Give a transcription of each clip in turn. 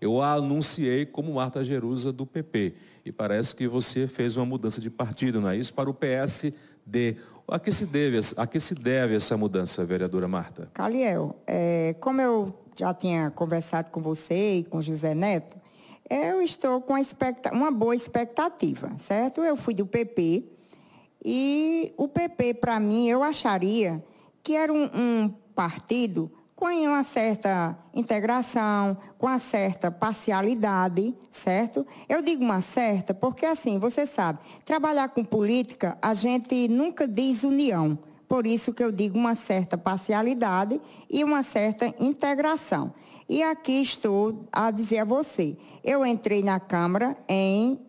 Eu a anunciei como Marta Jerusa do PP. E parece que você fez uma mudança de partido, não é isso? Para o PSD. A que se deve, a que se deve essa mudança, vereadora Marta? Caliel, é, como eu já tinha conversado com você e com José Neto, eu estou com uma boa expectativa, certo? Eu fui do PP e o PP, para mim, eu acharia que era um, um partido com uma certa integração, com uma certa parcialidade, certo? Eu digo uma certa porque, assim, você sabe, trabalhar com política, a gente nunca diz união. Por isso que eu digo uma certa parcialidade e uma certa integração. E aqui estou a dizer a você, eu entrei na Câmara em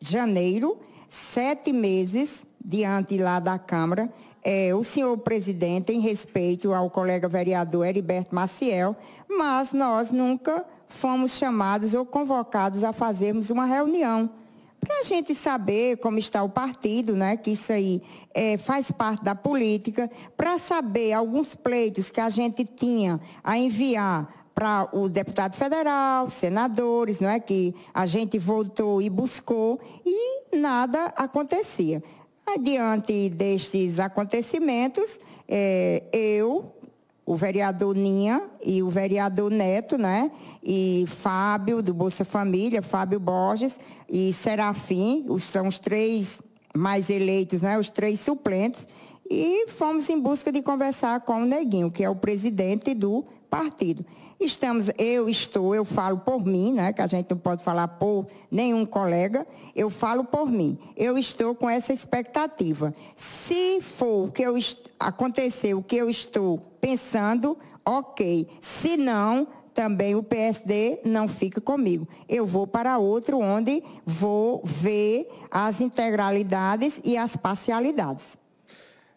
janeiro, sete meses diante lá da Câmara, é, o senhor presidente, em respeito ao colega vereador Heriberto Maciel, mas nós nunca fomos chamados ou convocados a fazermos uma reunião para a gente saber como está o partido, né, que isso aí é, faz parte da política, para saber alguns pleitos que a gente tinha a enviar para o deputado federal, senadores, não é que a gente voltou e buscou e nada acontecia. Diante destes acontecimentos, é, eu, o vereador Ninha e o vereador Neto, né? E Fábio, do Bolsa Família, Fábio Borges e Serafim, os, são os três mais eleitos, né? Os três suplentes. E fomos em busca de conversar com o Neguinho, que é o presidente do partido. Estamos, eu estou, eu falo por mim, né, que a gente não pode falar por nenhum colega, eu falo por mim. Eu estou com essa expectativa. Se for o que eu acontecer o que eu estou pensando, ok. Se não, também o PSD não fica comigo. Eu vou para outro onde vou ver as integralidades e as parcialidades.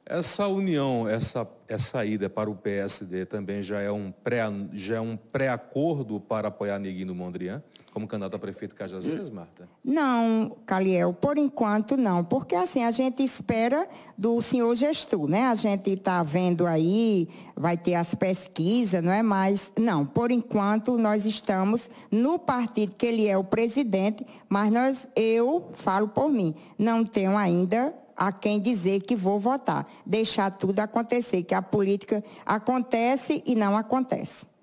Essa união, essa, essa ida para o PSD também já é um pré, já é um pré-acordo para apoiar Neguinho Mondrian como candidato a prefeito Cajazeiras, Marta? Não, Caliel, por enquanto não, porque assim a gente espera do senhor gestor, né? A gente está vendo aí, vai ter as pesquisas, não é? Mas não, por enquanto nós estamos no partido que ele é o presidente, mas nós, eu falo por mim, não tenho ainda a quem dizer que vou votar. Deixar tudo acontecer, que a política acontece e não acontece.